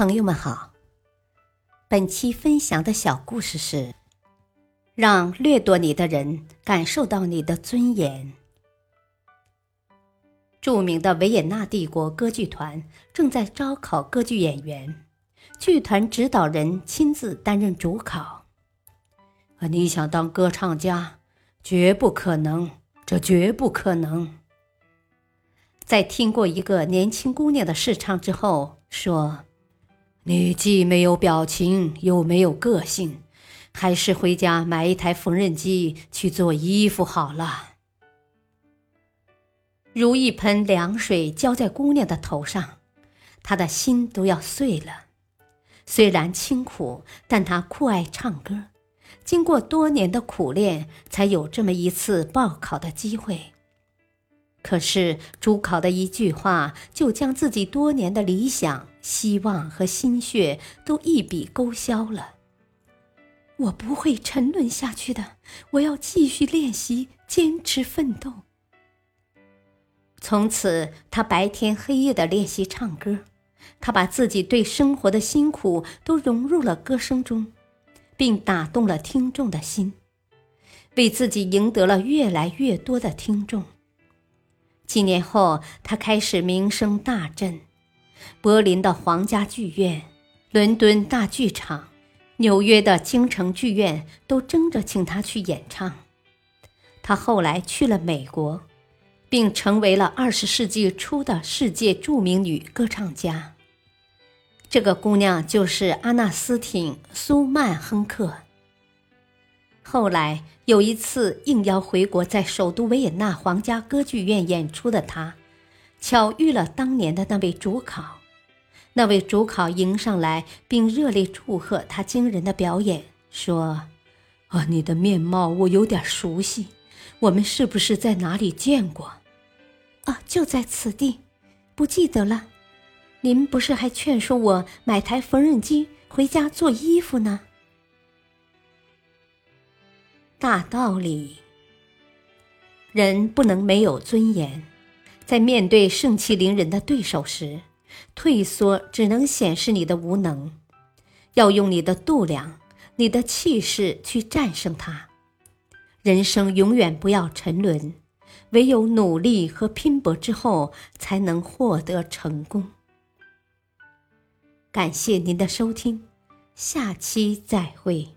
朋友们好，本期分享的小故事是：让掠夺你的人感受到你的尊严。著名的维也纳帝国歌剧团正在招考歌剧演员，剧团指导人亲自担任主考。你想当歌唱家？绝不可能，这绝不可能。在听过一个年轻姑娘的试唱之后，说。你既没有表情，又没有个性，还是回家买一台缝纫机去做衣服好了。如一盆凉水浇在姑娘的头上，她的心都要碎了。虽然清苦，但她酷爱唱歌，经过多年的苦练，才有这么一次报考的机会。可是主考的一句话，就将自己多年的理想、希望和心血都一笔勾销了。我不会沉沦下去的，我要继续练习，坚持奋斗。从此，他白天黑夜的练习唱歌，他把自己对生活的辛苦都融入了歌声中，并打动了听众的心，为自己赢得了越来越多的听众。几年后，他开始名声大振，柏林的皇家剧院、伦敦大剧场、纽约的京城剧院都争着请他去演唱。他后来去了美国，并成为了二十世纪初的世界著名女歌唱家。这个姑娘就是阿纳斯汀·苏曼亨克。后来有一次应邀回国，在首都维也纳皇家歌剧院演出的他，巧遇了当年的那位主考。那位主考迎上来，并热烈祝贺他惊人的表演，说：“啊，你的面貌我有点熟悉，我们是不是在哪里见过？啊，就在此地，不记得了。您不是还劝说我买台缝纫机回家做衣服呢？”大道理，人不能没有尊严。在面对盛气凌人的对手时，退缩只能显示你的无能。要用你的度量、你的气势去战胜他。人生永远不要沉沦，唯有努力和拼搏之后，才能获得成功。感谢您的收听，下期再会。